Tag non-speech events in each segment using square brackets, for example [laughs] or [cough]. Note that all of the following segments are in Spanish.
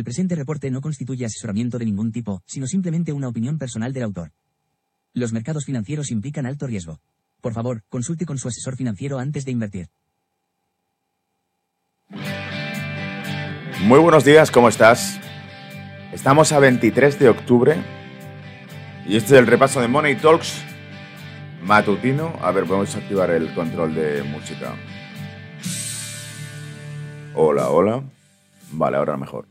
El presente reporte no constituye asesoramiento de ningún tipo, sino simplemente una opinión personal del autor. Los mercados financieros implican alto riesgo. Por favor, consulte con su asesor financiero antes de invertir. Muy buenos días, ¿cómo estás? Estamos a 23 de octubre y este es el repaso de Money Talks matutino. A ver, a activar el control de música. Hola, hola. Vale, ahora mejor.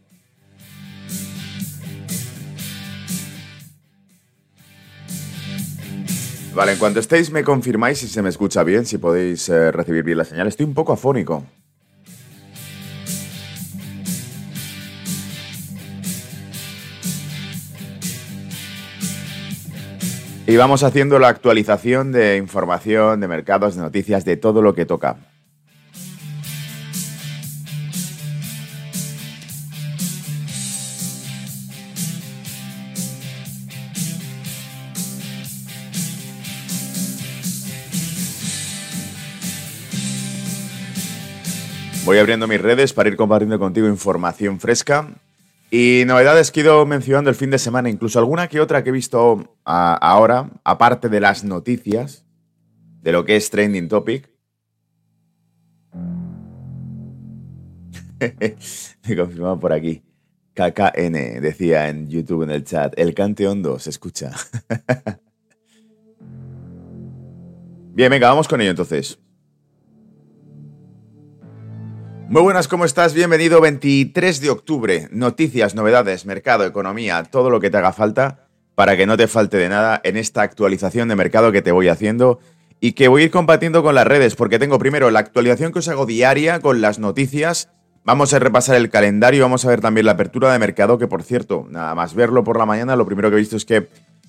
Vale, en cuanto estéis me confirmáis si se me escucha bien, si podéis eh, recibir bien la señal. Estoy un poco afónico. Y vamos haciendo la actualización de información, de mercados, de noticias, de todo lo que toca. Voy abriendo mis redes para ir compartiendo contigo información fresca y novedades que he ido mencionando el fin de semana, incluso alguna que otra que he visto ahora, aparte de las noticias, de lo que es Trending Topic. [laughs] Me confirmaba por aquí. KKN decía en YouTube en el chat, el cante hondo se escucha. [laughs] Bien, venga, vamos con ello entonces. Muy buenas, ¿cómo estás? Bienvenido 23 de octubre. Noticias, novedades, mercado, economía, todo lo que te haga falta para que no te falte de nada en esta actualización de mercado que te voy haciendo y que voy a ir compartiendo con las redes porque tengo primero la actualización que os hago diaria con las noticias. Vamos a repasar el calendario, vamos a ver también la apertura de mercado que por cierto, nada más verlo por la mañana, lo primero que he visto es que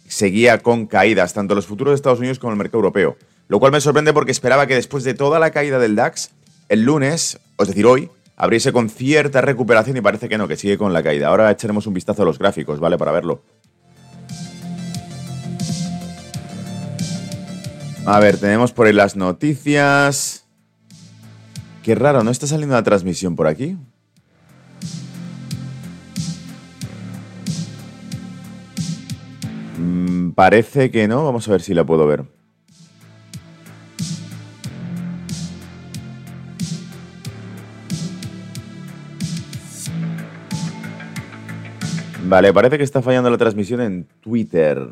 seguía con caídas, tanto los futuros de Estados Unidos como el mercado europeo. Lo cual me sorprende porque esperaba que después de toda la caída del DAX, el lunes es decir, hoy, abriese con cierta recuperación y parece que no, que sigue con la caída. Ahora echaremos un vistazo a los gráficos, ¿vale? Para verlo. A ver, tenemos por ahí las noticias. Qué raro, ¿no está saliendo la transmisión por aquí? Mm, parece que no. Vamos a ver si la puedo ver. Vale, parece que está fallando la transmisión en Twitter.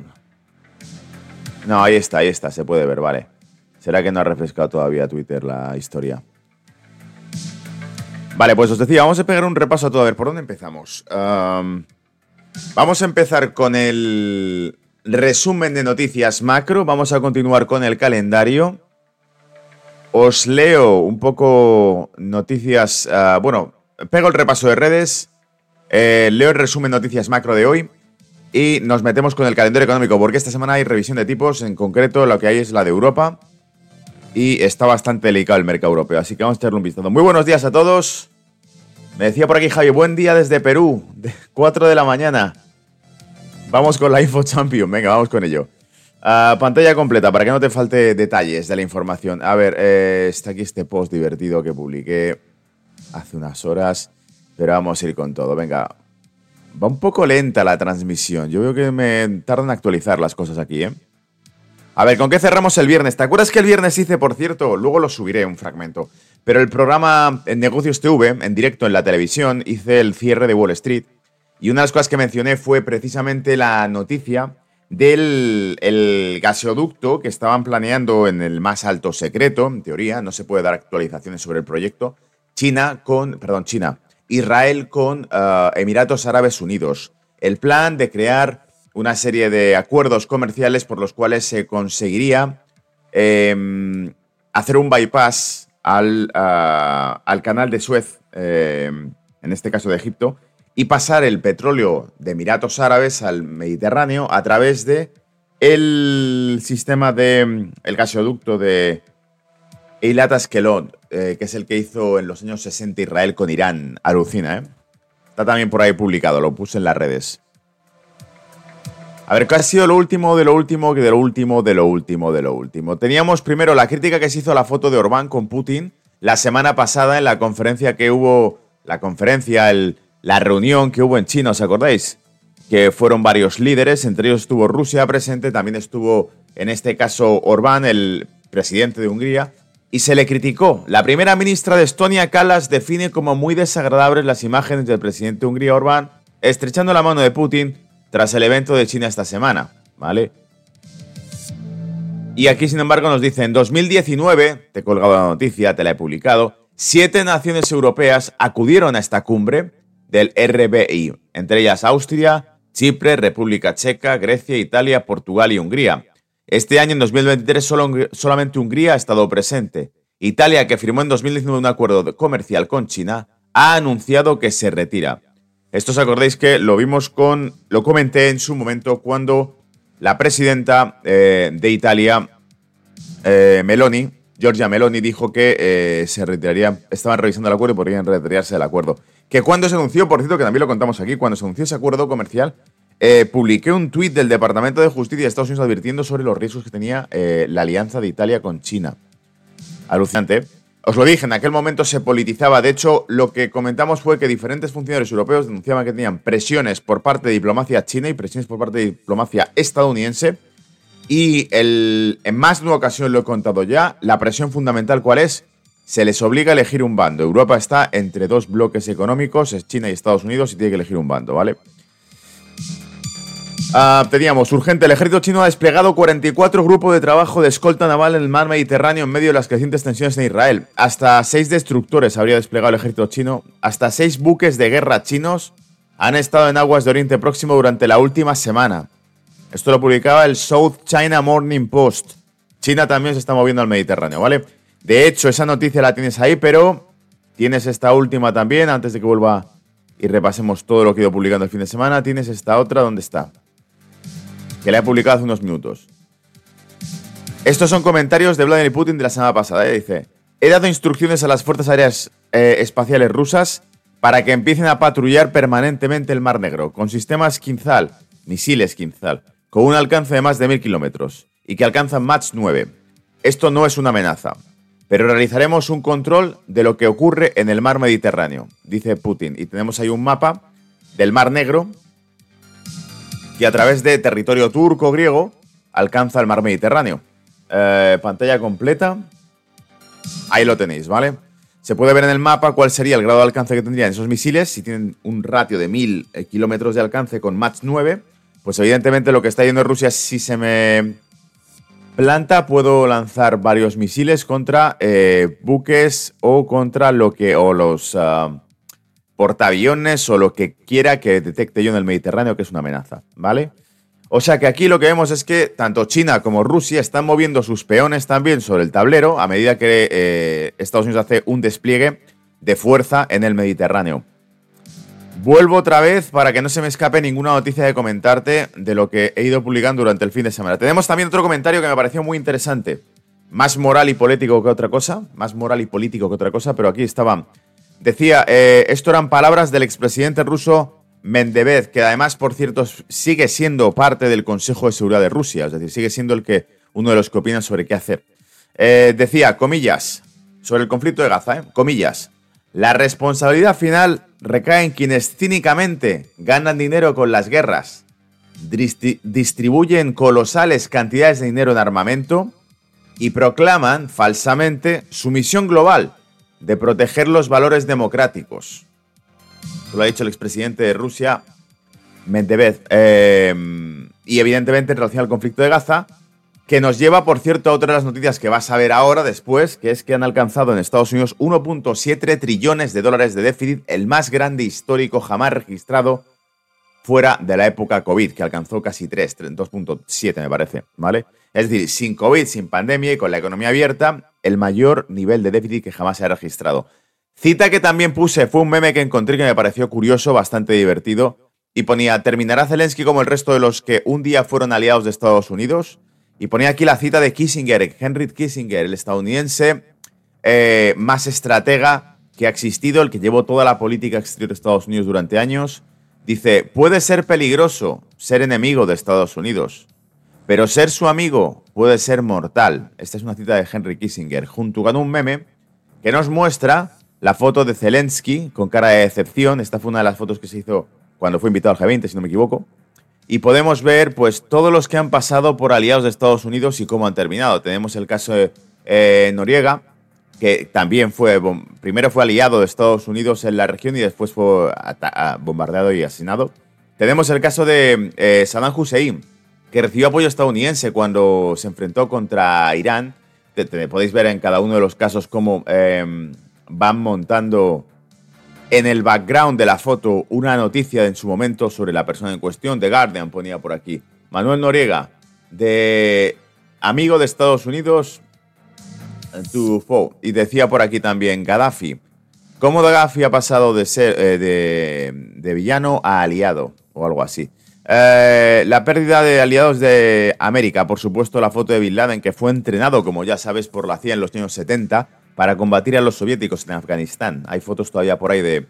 No, ahí está, ahí está, se puede ver, vale. ¿Será que no ha refrescado todavía Twitter la historia? Vale, pues os decía, vamos a pegar un repaso a todo. A ver, ¿por dónde empezamos? vamos a empezar con el resumen de noticias macro. Vamos a continuar con el calendario. Os leo un poco noticias. Ah, bueno, pego el repaso de redes. Eh, leo el resumen noticias macro de hoy y nos metemos con el calendario económico, porque esta semana hay revisión de tipos, en concreto lo que hay es la de Europa y está bastante delicado el mercado europeo, así que vamos a echarle un vistazo. Muy buenos días a todos. Me decía por aquí Javi, buen día desde Perú, de 4 de la mañana. Vamos con la Info Champion, venga, vamos con ello. Ah, pantalla completa, para que no te falte detalles de la información. A ver, eh, está aquí este post divertido que publiqué hace unas horas. Pero vamos a ir con todo. Venga. Va un poco lenta la transmisión. Yo veo que me tardan en actualizar las cosas aquí, ¿eh? A ver, ¿con qué cerramos el viernes? ¿Te acuerdas que el viernes hice, por cierto, luego lo subiré un fragmento, pero el programa en Negocios TV, en directo en la televisión, hice el cierre de Wall Street y una de las cosas que mencioné fue precisamente la noticia del el gasoducto que estaban planeando en el más alto secreto, en teoría, no se puede dar actualizaciones sobre el proyecto, China con, perdón, China, Israel con eh, Emiratos Árabes Unidos. El plan de crear una serie de acuerdos comerciales por los cuales se conseguiría em, hacer un bypass al, eh, al canal de Suez, em, en este caso de Egipto, y pasar el petróleo de Emiratos Árabes al Mediterráneo a través de el sistema de el gasoducto de Eilat Askelon, eh, que es el que hizo en los años 60 Israel con Irán. Alucina, ¿eh? Está también por ahí publicado, lo puse en las redes. A ver, ¿qué ha sido lo último de lo último, de lo último, de lo último, de lo último? Teníamos primero la crítica que se hizo a la foto de Orbán con Putin la semana pasada en la conferencia que hubo, la conferencia, el, la reunión que hubo en China, ¿os acordáis? Que fueron varios líderes, entre ellos estuvo Rusia presente, también estuvo en este caso Orbán, el presidente de Hungría, y se le criticó. La primera ministra de Estonia, Kalas, define como muy desagradables las imágenes del presidente de Hungría, Orbán, estrechando la mano de Putin tras el evento de China esta semana, ¿vale? Y aquí, sin embargo, nos dice, en 2019, te he colgado la noticia, te la he publicado, siete naciones europeas acudieron a esta cumbre del RBI, entre ellas Austria, Chipre, República Checa, Grecia, Italia, Portugal y Hungría. Este año, en 2023, solo, solamente Hungría ha estado presente. Italia, que firmó en 2019 un acuerdo comercial con China, ha anunciado que se retira. Esto os acordáis que lo vimos con, lo comenté en su momento cuando la presidenta eh, de Italia, eh, Meloni, Giorgia Meloni, dijo que eh, se retiraría, estaban revisando el acuerdo y podrían retirarse del acuerdo. Que cuando se anunció, por cierto, que también lo contamos aquí, cuando se anunció ese acuerdo comercial, eh, publiqué un tuit del Departamento de Justicia de Estados Unidos advirtiendo sobre los riesgos que tenía eh, la alianza de Italia con China. Alucinante. Os lo dije, en aquel momento se politizaba. De hecho, lo que comentamos fue que diferentes funcionarios europeos denunciaban que tenían presiones por parte de diplomacia china y presiones por parte de diplomacia estadounidense. Y en más de una ocasión lo he contado ya, la presión fundamental cuál es? Se les obliga a elegir un bando. Europa está entre dos bloques económicos, es China y Estados Unidos, y tiene que elegir un bando, ¿vale? Ah, teníamos urgente, el ejército chino ha desplegado 44 grupos de trabajo de escolta naval en el mar Mediterráneo en medio de las crecientes tensiones en Israel. Hasta seis destructores habría desplegado el ejército chino. Hasta seis buques de guerra chinos han estado en aguas de Oriente Próximo durante la última semana. Esto lo publicaba el South China Morning Post. China también se está moviendo al Mediterráneo, ¿vale? De hecho, esa noticia la tienes ahí, pero tienes esta última también, antes de que vuelva y repasemos todo lo que he ido publicando el fin de semana. Tienes esta otra, ¿dónde está? Que le ha publicado hace unos minutos. Estos son comentarios de Vladimir Putin de la semana pasada. ¿eh? Dice, he dado instrucciones a las Fuerzas Aéreas eh, Espaciales rusas para que empiecen a patrullar permanentemente el Mar Negro con sistemas Kinzhal, misiles Kinzhal, con un alcance de más de mil kilómetros y que alcanzan Mach 9. Esto no es una amenaza, pero realizaremos un control de lo que ocurre en el mar Mediterráneo, dice Putin. Y tenemos ahí un mapa del Mar Negro y a través de territorio turco-griego alcanza el mar Mediterráneo. Eh, pantalla completa. Ahí lo tenéis, ¿vale? Se puede ver en el mapa cuál sería el grado de alcance que tendrían esos misiles. Si tienen un ratio de 1000 eh, kilómetros de alcance con Mach 9, pues evidentemente lo que está yendo Rusia, si se me planta, puedo lanzar varios misiles contra eh, buques o contra lo que. o los. Ah, portaaviones o lo que quiera que detecte yo en el Mediterráneo que es una amenaza, ¿vale? O sea que aquí lo que vemos es que tanto China como Rusia están moviendo sus peones también sobre el tablero a medida que eh, Estados Unidos hace un despliegue de fuerza en el Mediterráneo. Vuelvo otra vez para que no se me escape ninguna noticia de comentarte de lo que he ido publicando durante el fin de semana. Tenemos también otro comentario que me pareció muy interesante. Más moral y político que otra cosa. Más moral y político que otra cosa, pero aquí estaba Decía, eh, esto eran palabras del expresidente ruso Mendebev, que además, por cierto, sigue siendo parte del Consejo de Seguridad de Rusia, es decir, sigue siendo el que uno de los que opinan sobre qué hacer. Eh, decía, comillas, sobre el conflicto de Gaza, eh, comillas, la responsabilidad final recae en quienes cínicamente ganan dinero con las guerras, distribuyen colosales cantidades de dinero en armamento y proclaman falsamente su misión global de proteger los valores democráticos. Lo ha dicho el expresidente de Rusia, Medvedev. Em, y evidentemente en relación al conflicto de Gaza, que nos lleva, por cierto, a otra de las noticias que vas a ver ahora después, que es que han alcanzado en Estados Unidos 1.7 trillones de dólares de déficit, el más grande histórico jamás registrado fuera de la época COVID, que alcanzó casi 3, 2.7 me parece, ¿vale? Es decir, sin COVID, sin pandemia y con la economía abierta, el mayor nivel de déficit que jamás se ha registrado. Cita que también puse, fue un meme que encontré que me pareció curioso, bastante divertido, y ponía, ¿terminará Zelensky como el resto de los que un día fueron aliados de Estados Unidos? Y ponía aquí la cita de Kissinger, Henry Kissinger, el estadounidense eh, más estratega que ha existido, el que llevó toda la política exterior de Estados Unidos durante años, Dice, puede ser peligroso ser enemigo de Estados Unidos, pero ser su amigo puede ser mortal. Esta es una cita de Henry Kissinger, junto con un meme que nos muestra la foto de Zelensky con cara de decepción. Esta fue una de las fotos que se hizo cuando fue invitado al G20, si no me equivoco. Y podemos ver pues todos los que han pasado por aliados de Estados Unidos y cómo han terminado. Tenemos el caso de eh, Noriega, que también fue, primero fue aliado de Estados Unidos en la región y después fue bombardeado y asesinado. Tenemos el caso de eh, Saddam Hussein, que recibió apoyo estadounidense cuando se enfrentó contra Irán. podéis ver en cada uno de los casos cómo em, van montando en el background de la foto una noticia en su momento sobre la persona en cuestión. The Guardian ponía por aquí. Manuel Noriega, de amigo de Estados Unidos, y decía por aquí también Gaddafi. ¿Cómo Gaddafi ha pasado de ser eh, de, villano a aliado? O algo así. Eh, la pérdida de aliados de América, por supuesto, la foto de Bin Laden, que fue entrenado, como ya sabes, por la CIA en los años 70 para combatir a los soviéticos en Afganistán. Hay fotos todavía por ahí de,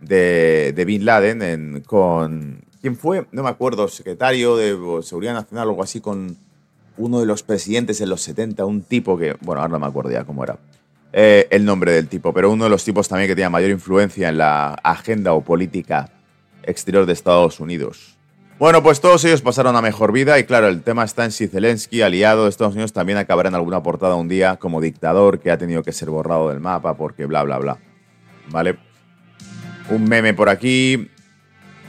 de, Bin Laden con... ¿Quién fue? No me acuerdo, secretario de Seguridad Nacional o algo así, con uno de los presidentes en los 70, un tipo que, bueno, ahora no me acuerdo ya cómo era eh, el nombre del tipo, pero uno de los tipos también que tenía mayor influencia en la agenda o política exterior de Estados Unidos. Bueno, pues todos ellos pasaron a mejor vida y claro, el tema está en si Zelensky, aliado de Estados Unidos, también acabará en alguna portada un día como dictador que ha tenido que ser borrado del mapa porque bla, bla, bla. ¿Vale? Un meme por aquí,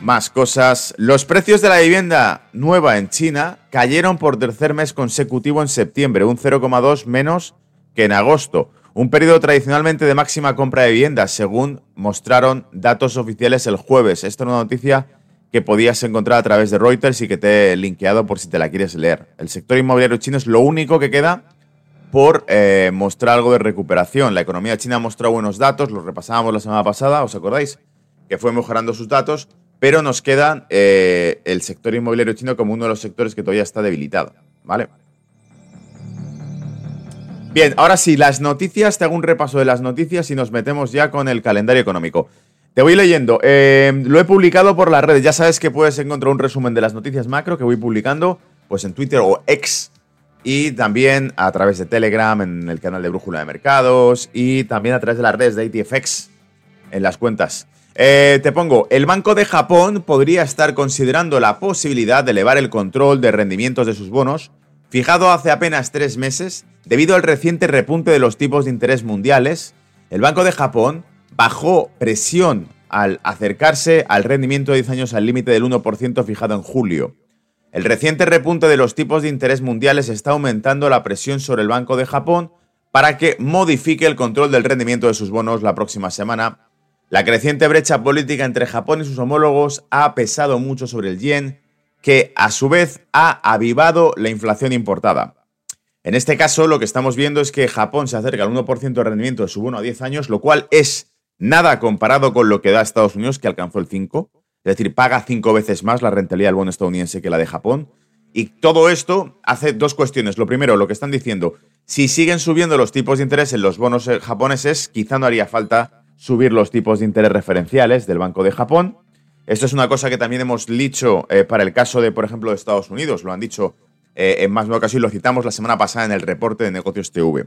más cosas. Los precios de la vivienda nueva en China cayeron por tercer mes consecutivo en septiembre, un 0,2 menos que en agosto. Un periodo tradicionalmente de máxima compra de viviendas, según mostraron datos oficiales el jueves. Esta es una noticia que podías encontrar a través de Reuters y que te he linkeado por si te la quieres leer. El sector inmobiliario chino es lo único que queda por eh, mostrar algo de recuperación. La economía china ha mostrado buenos datos, los repasábamos la semana pasada, ¿os acordáis? Que fue mejorando sus datos, pero nos queda eh, el sector inmobiliario chino como uno de los sectores que todavía está debilitado, ¿vale? Bien, ahora sí, las noticias, te hago un repaso de las noticias y nos metemos ya con el calendario económico. Te voy leyendo, eh, lo he publicado por las redes, ya sabes que puedes encontrar un resumen de las noticias macro que voy publicando pues en Twitter o X y también a través de Telegram en el canal de Brújula de Mercados y también a través de las redes de ATFX en las cuentas. Eh, te pongo, el Banco de Japón podría estar considerando la posibilidad de elevar el control de rendimientos de sus bonos, fijado hace apenas tres meses, debido al reciente repunte de los tipos de interés mundiales. El Banco de Japón bajó presión al acercarse al rendimiento de 10 años al límite del 1% fijado en julio. El reciente repunte de los tipos de interés mundiales está aumentando la presión sobre el Banco de Japón para que modifique el control del rendimiento de sus bonos la próxima semana la creciente brecha política entre Japón y sus homólogos ha pesado mucho sobre el yen, que a su vez ha avivado la inflación importada. En este caso, lo que estamos viendo es que Japón se acerca al 1% de rendimiento de su bono a 10 años, lo cual es nada comparado con lo que da Estados Unidos, que alcanzó el 5. Es decir, paga cinco veces más la rentabilidad del bono estadounidense que la de Japón. Y todo esto hace dos cuestiones. Lo primero, lo que están diciendo, si siguen subiendo los tipos de interés en los bonos japoneses, quizá no haría falta subir los tipos de interés referenciales del Banco de Japón. Esto es una cosa que también hemos dicho eh, para el caso de, por ejemplo, de Estados Unidos. Lo han dicho eh, en más de una ocasión lo citamos la semana pasada en el reporte de negocios TV.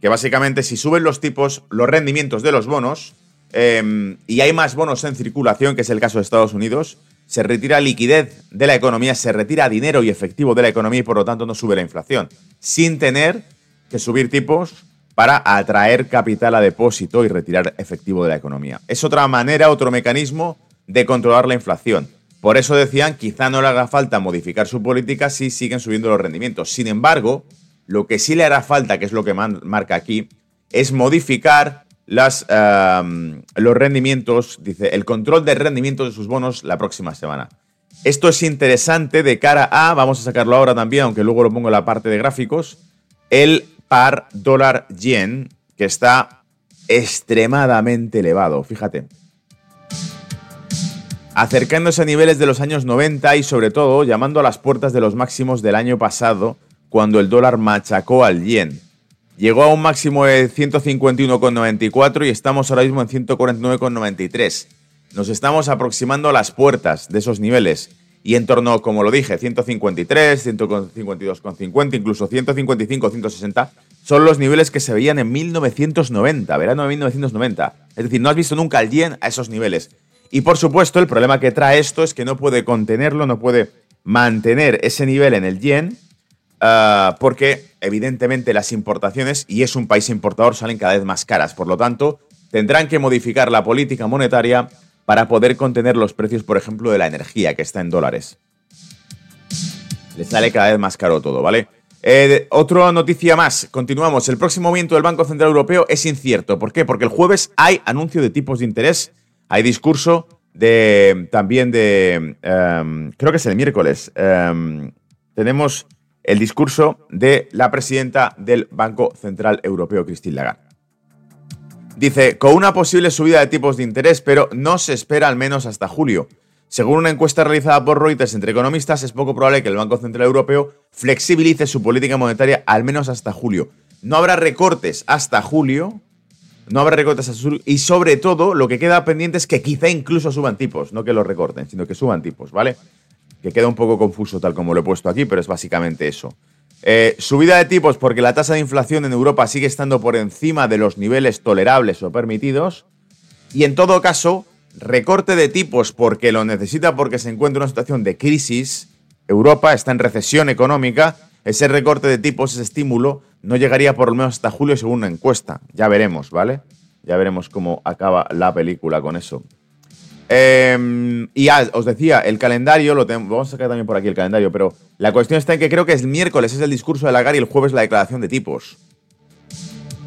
Que básicamente si suben los tipos, los rendimientos de los bonos, em, y hay más bonos en circulación, que es el caso de Estados Unidos, se retira liquidez de la economía, se retira dinero y efectivo de la economía y por lo tanto no sube la inflación, sin tener que subir tipos para atraer capital a depósito y retirar efectivo de la economía. Es otra manera, otro mecanismo de controlar la inflación. Por eso decían, quizá no le haga falta modificar su política si siguen subiendo los rendimientos. Sin embargo, lo que sí le hará falta, que es lo que marca aquí, es modificar las, los rendimientos, dice, el control de rendimiento de sus bonos la próxima semana. Esto es interesante de cara a, vamos a sacarlo ahora también, aunque luego lo pongo en la parte de gráficos, el par dólar yen, que está extremadamente elevado, fíjate. Acercándose a niveles de los años 90 y sobre todo llamando a las puertas de los máximos del año pasado, cuando el dólar machacó al yen. Llegó a un máximo de 151,94 y estamos ahora mismo en 149,93. Nos estamos aproximando a las puertas de esos niveles y en torno, como lo dije, 153, 152,50, incluso 155, 160, son los niveles que se veían en 1990, verano de 1990. Es decir, no has visto nunca el yen a esos niveles. Y por supuesto, el problema que trae esto es que no puede contenerlo, no puede mantener ese nivel en el yen, ah, porque evidentemente las importaciones, y es un país importador, salen cada vez más caras. Por lo tanto, tendrán que modificar la política monetaria para poder contener los precios, por ejemplo, de la energía que está en dólares. Les sale cada vez más caro todo, ¿vale? Eh, otra noticia más, continuamos. El próximo movimiento del Banco Central Europeo es incierto. ¿Por qué? Porque el jueves hay anuncio de tipos de interés, hay discurso de también de, em, creo que es el miércoles, em, tenemos el discurso de la presidenta del Banco Central Europeo, Christine Lagarde. Dice, con una posible subida de tipos de interés, pero no se espera al menos hasta julio. Según una encuesta realizada por Reuters entre economistas, es poco probable que el Banco Central Europeo flexibilice su política monetaria al menos hasta julio. No habrá recortes hasta julio, no habrá recortes hasta julio, y sobre todo lo que queda pendiente es que quizá incluso suban tipos, no que los recorten, sino que suban tipos, ¿vale? Que queda un poco confuso tal como lo he puesto aquí, pero es básicamente eso. Eh, subida de tipos porque la tasa de inflación en Europa sigue estando por encima de los niveles tolerables o permitidos. Y en todo caso, recorte de tipos porque lo necesita porque se encuentra en una situación de crisis. Europa está en recesión económica. Ese recorte de tipos, ese estímulo, no llegaría por lo menos hasta julio según una encuesta. Ya veremos, ¿vale? Ya veremos cómo acaba la película con eso. Em, y os decía, el calendario, lo tenemos, vamos a sacar también por aquí el calendario, pero la cuestión está en que creo que es miércoles, es el discurso de Lagarde y el jueves la declaración de tipos.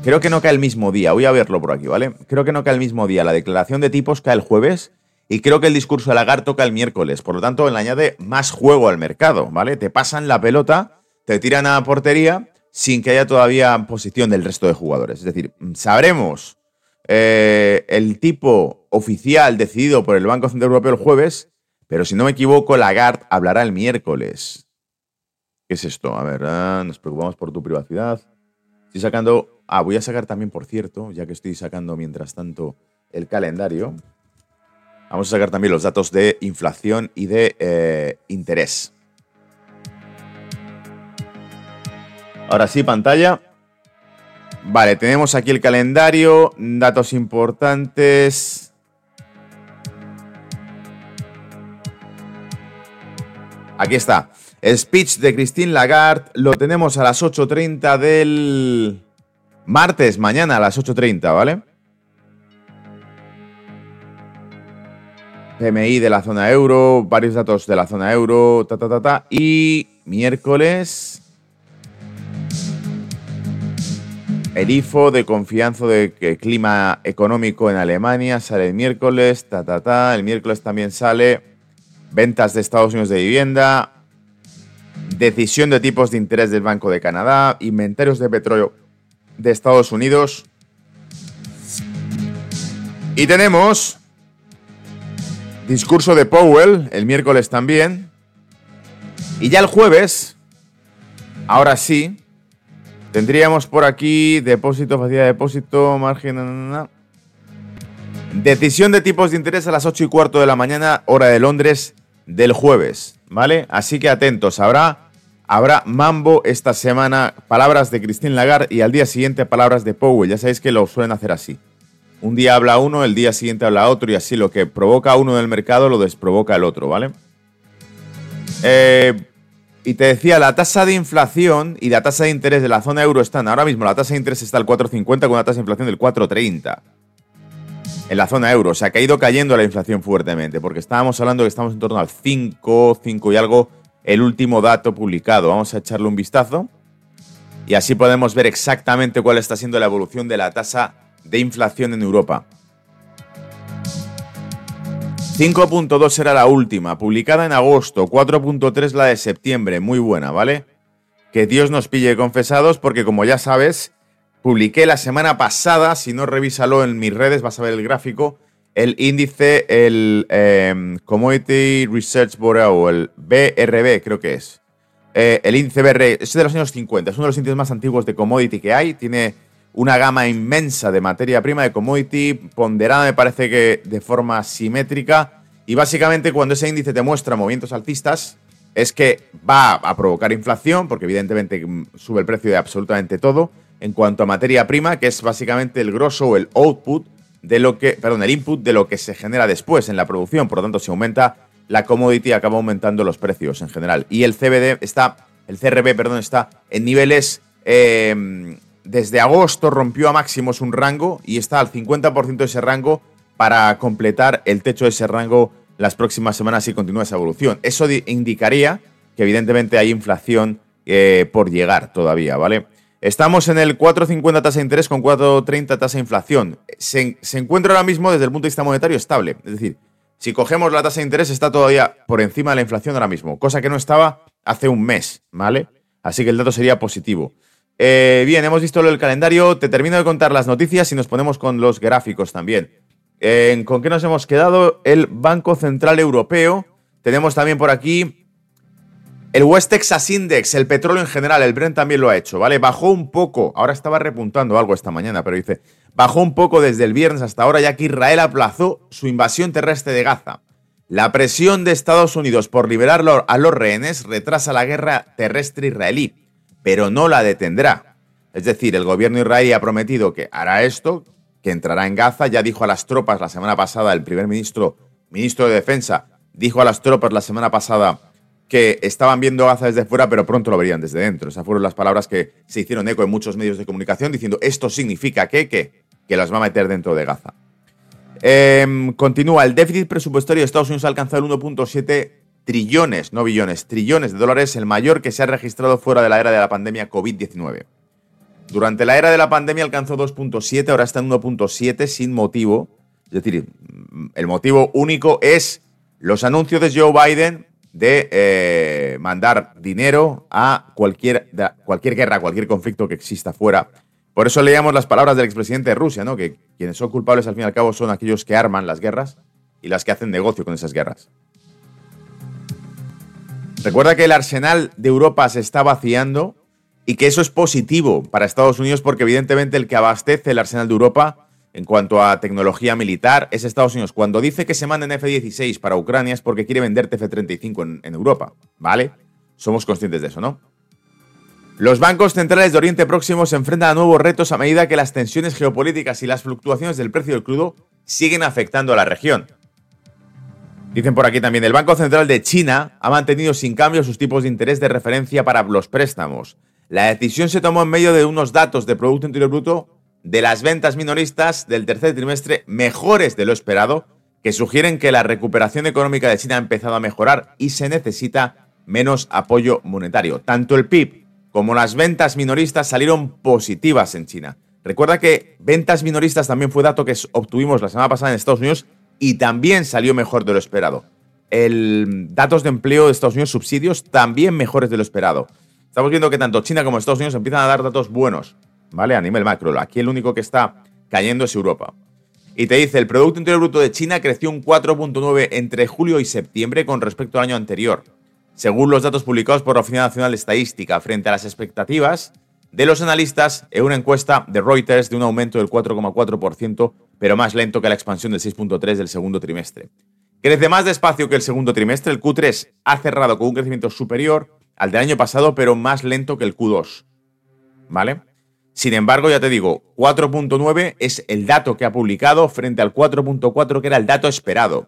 Creo que no cae el mismo día, voy a verlo por aquí, ¿vale? Creo que no cae el mismo día, la declaración de tipos cae el jueves y creo que el discurso de Lagarde toca el miércoles, por lo tanto, le añade más juego al mercado, ¿vale? Te pasan la pelota, te tiran a portería sin que haya todavía posición del resto de jugadores. Es decir, sabremos eh, el tipo oficial decidido por el Banco Central Europeo el jueves, pero si no me equivoco, Lagarde hablará el miércoles. ¿Qué es esto? A ver, ah, nos preocupamos por tu privacidad. Estoy sacando. Ah, voy a sacar también, por cierto, ya que estoy sacando mientras tanto el calendario. Vamos a sacar también los datos de inflación y de eh, interés. Ahora sí, pantalla. Vale, tenemos aquí el calendario, datos importantes. Aquí está. Speech de Christine Lagarde lo tenemos a las 8.30 del martes, mañana a las 8.30, ¿vale? PMI de la zona euro, varios datos de la zona euro, ta, ta, ta, ta. Y miércoles El IFO de confianza de clima económico en Alemania sale el miércoles, ta, ta, ta. El miércoles también sale ventas de Estados Unidos de vivienda, decisión de tipos de interés del Banco de Canadá, inventarios de petróleo de Estados Unidos. Y tenemos discurso de Powell el miércoles también. Y ya el jueves, ahora sí, Tendríamos por aquí depósito, facilidad de depósito, margen. Decisión de tipos de interés a las 8 y cuarto de la mañana, hora de Londres, del jueves. ¿Vale? Así que atentos. Habrá, habrá mambo esta semana. Palabras de Christine Lagarde y al día siguiente palabras de Powell. Ya sabéis que lo suelen hacer así. Un día habla uno, el día siguiente habla otro y así lo que provoca uno del mercado lo desprovoca el otro, ¿vale? Eh, y te decía, la tasa de inflación y la tasa de interés de la zona euro están ahora mismo, la tasa de interés está al 4,50 con una tasa de inflación del 4,30 en la zona euro. O sea, ha ido cayendo la inflación fuertemente, porque estábamos hablando que estamos en torno al 5, 5 y algo, el último dato publicado. Vamos a echarle un vistazo y así podemos ver exactamente cuál está siendo la evolución de la tasa de inflación en Europa. 5.2 será la última, publicada en agosto, 4.3 la de septiembre, muy buena, ¿vale? Que Dios nos pille confesados porque como ya sabes, publiqué la semana pasada, si no revísalo en mis redes, vas a ver el gráfico, el índice, el em, Commodity Research o el BRB creo que es. Eh, el índice BRB es de los años 50, es uno de los índices más antiguos de commodity que hay, tiene una gama inmensa de materia prima de commodity, ponderada me parece que de forma simétrica, Y básicamente cuando ese índice te muestra movimientos alcistas, es que va a provocar inflación, porque evidentemente mm, sube el precio de absolutamente todo, en cuanto a materia prima, que es básicamente el grosso o el output de lo que, perdón, el input de lo que se genera después en la producción. Por lo tanto, si aumenta la commodity, acaba aumentando los precios en general. Y el CBD está, el CRB, perdón, está en niveles em, desde agosto rompió a máximos un rango y está al 50% de ese rango para completar el techo de ese rango las próximas semanas si continúa esa evolución. Eso indicaría que evidentemente hay inflación eh, por llegar todavía, ¿vale? Estamos en el 4,50 tasa de interés con 4,30 tasa de inflación. Se, encuentra ahora mismo desde el punto de vista monetario estable. Es decir, si cogemos la tasa de interés está todavía por encima de la inflación ahora mismo, cosa que no estaba hace un mes, ¿vale? Así que el dato sería positivo. Eh, bien, hemos visto del calendario. Te termino de contar las noticias y nos ponemos con los gráficos también. ¿Con qué nos hemos quedado? El Banco Central Europeo. Tenemos también por aquí el West Texas Index, el petróleo en general, el Brent también lo ha hecho, ¿vale? Bajó un poco, ahora estaba repuntando algo esta mañana, pero dice, bajó un poco desde el viernes hasta ahora ya que Israel aplazó su invasión terrestre de Gaza. La presión de Estados Unidos por liberar a los rehenes retrasa la guerra terrestre israelí, pero no la detendrá. Es decir, el gobierno israelí ha prometido que hará esto, que entrará en Gaza, ya dijo a las tropas la semana pasada, el primer ministro, ministro de Defensa, dijo a las tropas la semana pasada que estaban viendo Gaza desde fuera, pero pronto lo verían desde dentro. Esas fueron las palabras que se hicieron eco en muchos medios de comunicación diciendo esto significa que, que, que las va a meter dentro de Gaza. Em, continúa, el déficit presupuestario de Estados Unidos ha alcanzado el 1.7 trillones, no billones, trillones de dólares, el mayor que se ha registrado fuera de la era de la pandemia COVID-19. Durante la era de la pandemia alcanzó 2.7, ahora está en 1.7 sin motivo. Es decir, el motivo único es los anuncios de Joe Biden de eh, mandar dinero a cualquier, cualquier guerra, cualquier conflicto que exista fuera. Por eso leíamos las palabras del expresidente de Rusia, ¿no? que quienes son culpables al fin y al cabo son aquellos que arman las guerras y las que hacen negocio con esas guerras. Recuerda que el arsenal de Europa se está vaciando y que eso es positivo para Estados Unidos porque evidentemente el que abastece el arsenal de Europa en cuanto a tecnología militar es Estados Unidos. Cuando dice que se manden F-16 para Ucrania es porque quiere venderte F-35 en, Europa, ¿vale? Somos conscientes de eso, ¿no? Los bancos centrales de Oriente Próximo se enfrentan a nuevos retos a medida que las tensiones geopolíticas y las fluctuaciones del precio del crudo siguen afectando a la región. Dicen por aquí también, el Banco Central de China ha mantenido sin cambio sus tipos de interés de referencia para los préstamos. La decisión se tomó en medio de unos datos de Producto Interior Bruto de las ventas minoristas del tercer trimestre mejores de lo esperado, que sugieren que la recuperación económica de China ha empezado a mejorar y se necesita menos apoyo monetario. Tanto el PIB como las ventas minoristas salieron positivas en China. Recuerda que ventas minoristas también fue dato que obtuvimos la semana pasada en Estados Unidos y también salió mejor de lo esperado. El datos de empleo de Estados Unidos, subsidios, también mejores de lo esperado. Estamos viendo que tanto China como Estados Unidos empiezan a dar datos buenos. ¿Vale? A nivel macro. Aquí el único que está cayendo es Europa. Y te dice, el Producto Interior Bruto de China creció un 4.9 entre julio y septiembre con respecto al año anterior, según los datos publicados por la Oficina Nacional de Estadística, frente a las expectativas de los analistas en una encuesta de Reuters de un aumento del 4,4%, pero más lento que la expansión del 6.3 del segundo trimestre. Crece más despacio que el segundo trimestre, el Q3 ha cerrado con un crecimiento superior al del año pasado, pero más lento que el Q2. ¿Vale? Sin embargo, ya te digo, 4.9 es el dato que ha publicado frente al 4.4 que era el dato esperado.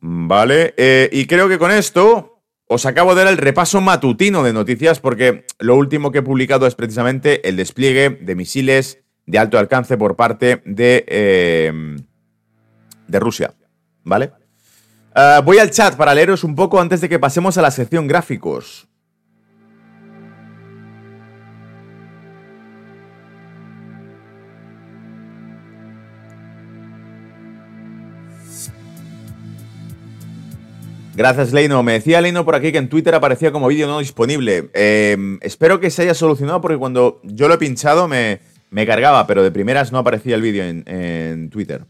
Vale, eh, y creo que con esto os acabo de dar el repaso matutino de noticias porque lo último que he publicado es precisamente el despliegue de misiles de alto alcance por parte de, eh, de Rusia. ¿Vale? Eh, voy al chat para leeros un poco antes de que pasemos a la sección gráficos. Gracias, Leino. Me decía Leino por aquí que en Twitter aparecía como vídeo no disponible. Em, espero que se haya solucionado porque cuando yo lo he pinchado me, cargaba, pero de primeras no aparecía el vídeo en, Twitter.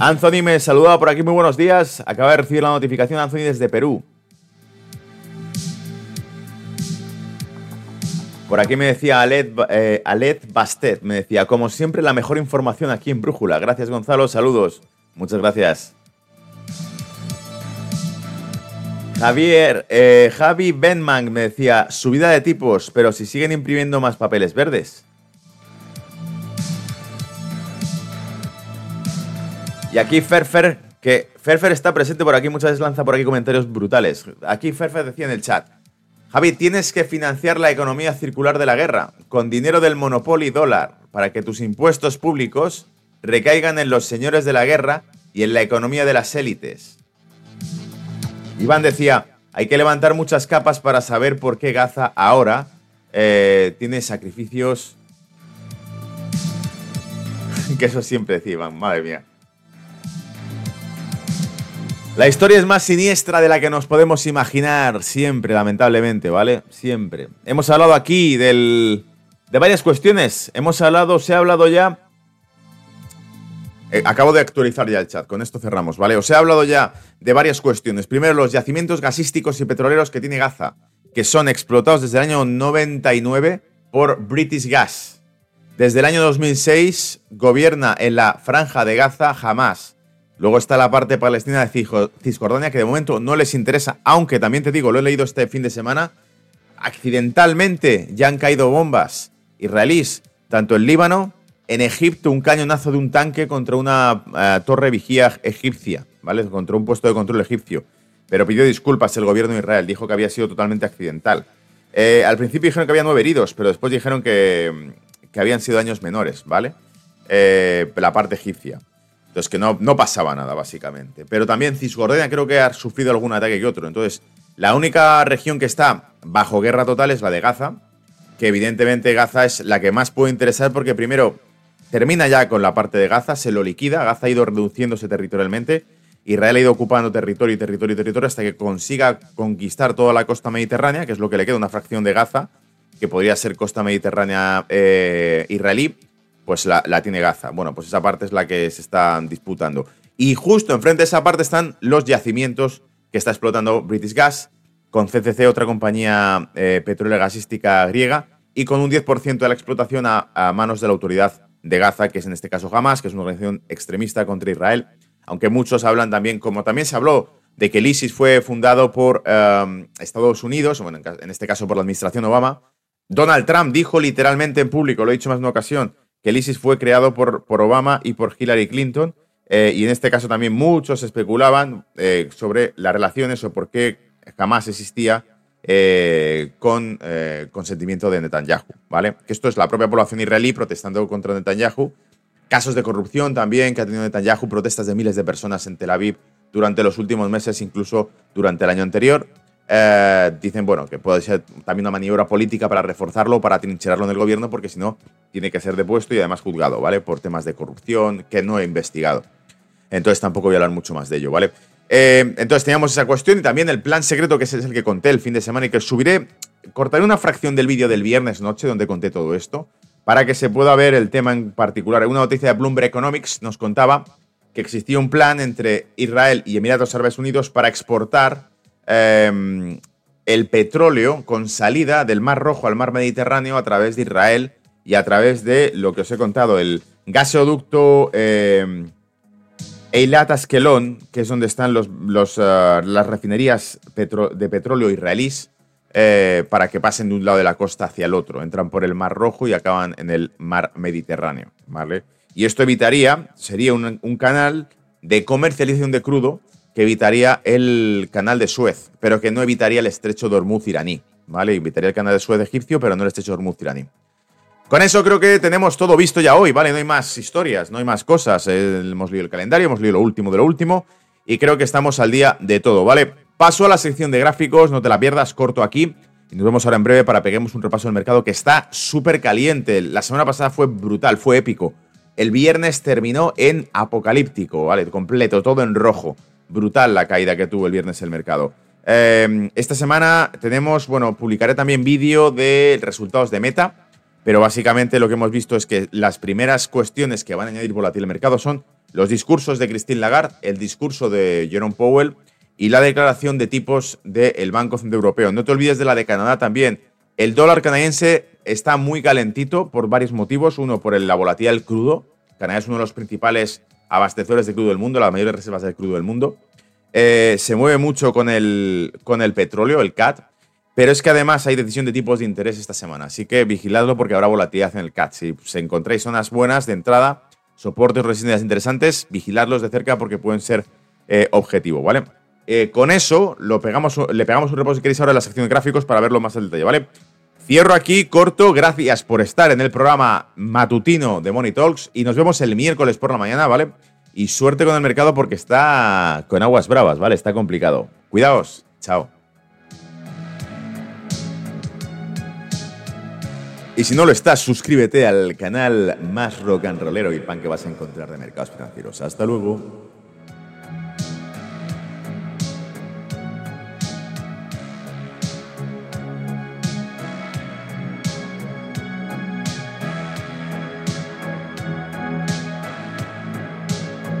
Anthony me saluda por aquí, muy buenos días. Acaba de recibir la notificación Anthony desde Perú. Por aquí me decía Alet, eh, Alet Bastet, me decía, como siempre, la mejor información aquí en Brújula. Gracias, Gonzalo, saludos. Muchas gracias. Javier, eh, Javi Benman me decía, subida de tipos, pero si siguen imprimiendo más papeles verdes. Y aquí Ferfer, que Ferfer está presente por aquí, muchas veces lanza por aquí comentarios brutales. Aquí Ferfer decía en el chat, Javi, tienes que financiar la economía circular de la guerra con dinero del monopolio dólar para que tus impuestos públicos recaigan en los señores de la guerra y en la economía de las élites. Iván decía, hay que levantar muchas capas para saber por qué Gaza ahora eh, tiene sacrificios... [laughs] que eso siempre decía Iván, madre mía. La historia es más siniestra de la que nos podemos imaginar, siempre, lamentablemente, ¿vale? Siempre. Hemos hablado aquí del, de varias cuestiones. Hemos hablado, se ha hablado ya... Eh, acabo de actualizar ya el chat, con esto cerramos, ¿vale? Os he hablado ya de varias cuestiones. Primero, los yacimientos gasísticos y petroleros que tiene Gaza, que son explotados desde el año 99 por British Gas. Desde el año 2006 gobierna en la franja de Gaza jamás Luego está la parte palestina de Cisjordania, que de momento no les interesa, aunque también te digo, lo he leído este fin de semana, accidentalmente ya han caído bombas israelíes, tanto en Líbano, en Egipto, un cañonazo de un tanque contra una eh, torre vigía egipcia, ¿vale? Contra un puesto de control egipcio. Pero pidió disculpas el gobierno de Israel, dijo que había sido totalmente accidental. Eh, al principio dijeron que había nueve heridos, pero después dijeron que, que habían sido daños menores, ¿vale? Eh, la parte egipcia. Entonces, que no, no pasaba nada, básicamente. Pero también Cisjordania creo que ha sufrido algún ataque que otro. Entonces, la única región que está bajo guerra total es la de Gaza, que evidentemente Gaza es la que más puede interesar porque primero termina ya con la parte de Gaza, se lo liquida, Gaza ha ido reduciéndose territorialmente, Israel ha ido ocupando territorio y territorio y territorio hasta que consiga conquistar toda la costa mediterránea, que es lo que le queda, una fracción de Gaza, que podría ser costa mediterránea eh, israelí, pues la, tiene Gaza. Bueno, pues esa parte es la que se está disputando. Y justo enfrente de esa parte están los yacimientos que está explotando British Gas, con CCC, otra compañía eh, petrolera gasística griega, y con un 10% de la explotación a, manos de la autoridad de Gaza, que es en este caso Hamas, que es una organización extremista contra Israel. Aunque muchos hablan también, como también se habló de que el ISIS fue fundado por eh, Estados Unidos, bueno, en este caso por la administración Obama. Donald Trump dijo literalmente en público, lo he dicho más de una ocasión, que el ISIS fue creado por, por Obama y por Hillary Clinton. Eh, y en este caso también muchos especulaban eh, sobre las relaciones o por qué jamás existía eh, con consentimiento de Netanyahu, ¿vale? Que esto es la propia población israelí protestando contra Netanyahu. Casos de corrupción también que ha tenido Netanyahu, protestas de miles de personas en Tel Aviv durante los últimos meses, incluso durante el año anterior. Eh, dicen, bueno, que puede ser también una maniobra política para reforzarlo, para trincherarlo en el gobierno, porque si no, tiene que ser depuesto y además juzgado, ¿vale? Por temas de corrupción que no he investigado. Entonces tampoco voy a hablar mucho más de ello, ¿vale? Eh, entonces teníamos esa cuestión y también el plan secreto, que es el que conté el fin de semana y que subiré, cortaré una fracción del vídeo del viernes noche donde conté todo esto, para que se pueda ver el tema en particular. Una noticia de Bloomberg Economics nos contaba que existía un plan entre Israel y Emiratos Árabes Unidos para exportar Em, el petróleo con salida del Mar Rojo al Mar Mediterráneo a través de Israel y a través de lo que os he contado, el gasoducto eh, Eilat Askelon, que es donde están uh, las refinerías de petróleo israelíes, eh, para que pasen de un lado de la costa hacia el otro. Entran por el Mar Rojo y acaban en el Mar Mediterráneo. ¿vale? Y esto evitaría, sería un canal de comercialización de crudo que evitaría el canal de Suez, pero que no evitaría el estrecho de Hormuz iraní. ¿Vale? Evitaría el canal de Suez egipcio, pero no el estrecho de Hormuz iraní. Con eso creo que tenemos todo visto ya hoy, ¿vale? No hay más historias, no hay más cosas. Hemos leído el calendario, hemos leído lo último de lo último y creo que estamos al día de todo, ¿vale? Paso a la sección de gráficos, no te la pierdas, corto aquí. Y nos vemos ahora en breve para peguemos un repaso del mercado que está súper caliente. La semana pasada fue brutal, fue épico. El viernes terminó en apocalíptico, ¿vale? Completo, todo en rojo brutal la caída que tuvo el viernes el mercado. Eh, esta semana tenemos, bueno, publicaré también vídeo de resultados de Meta, pero básicamente lo que hemos visto es que las primeras cuestiones que van a añadir volatil el mercado son los discursos de Christine Lagarde, el discurso de Jerome Powell y la declaración de tipos del Banco Central Europeo. No te olvides de la de Canadá también, El dólar canadiense está muy calentito por varios motivos. Uno, por la volatilidad del crudo. Canadá es uno de los principales abastecedores de crudo del mundo, las mayores reservas de crudo del mundo. Eh, se mueve mucho con el, con el petróleo, el CAT. Pero es que además hay decisión de tipos de interés esta semana. Así que vigiladlo porque habrá volatilidad en el CAT. Si encontráis zonas buenas de entrada, soportes o resistencias interesantes, vigiladlos de cerca porque pueden ser eh, objetivo, ¿vale? Eh, con eso lo pegamos, le pegamos un reposo si queréis ahora en la de gráficos para verlo más al detalle, ¿vale? Cierro aquí, corto, gracias por estar en el programa matutino de Money Talks y nos vemos el miércoles por la mañana, ¿vale? Y suerte con el mercado porque está con aguas bravas, ¿vale? Está complicado. Cuidaos, chao. Y si no lo estás, suscríbete al canal más rock and rollero y pan que vas a encontrar de mercados financieros. Hasta luego.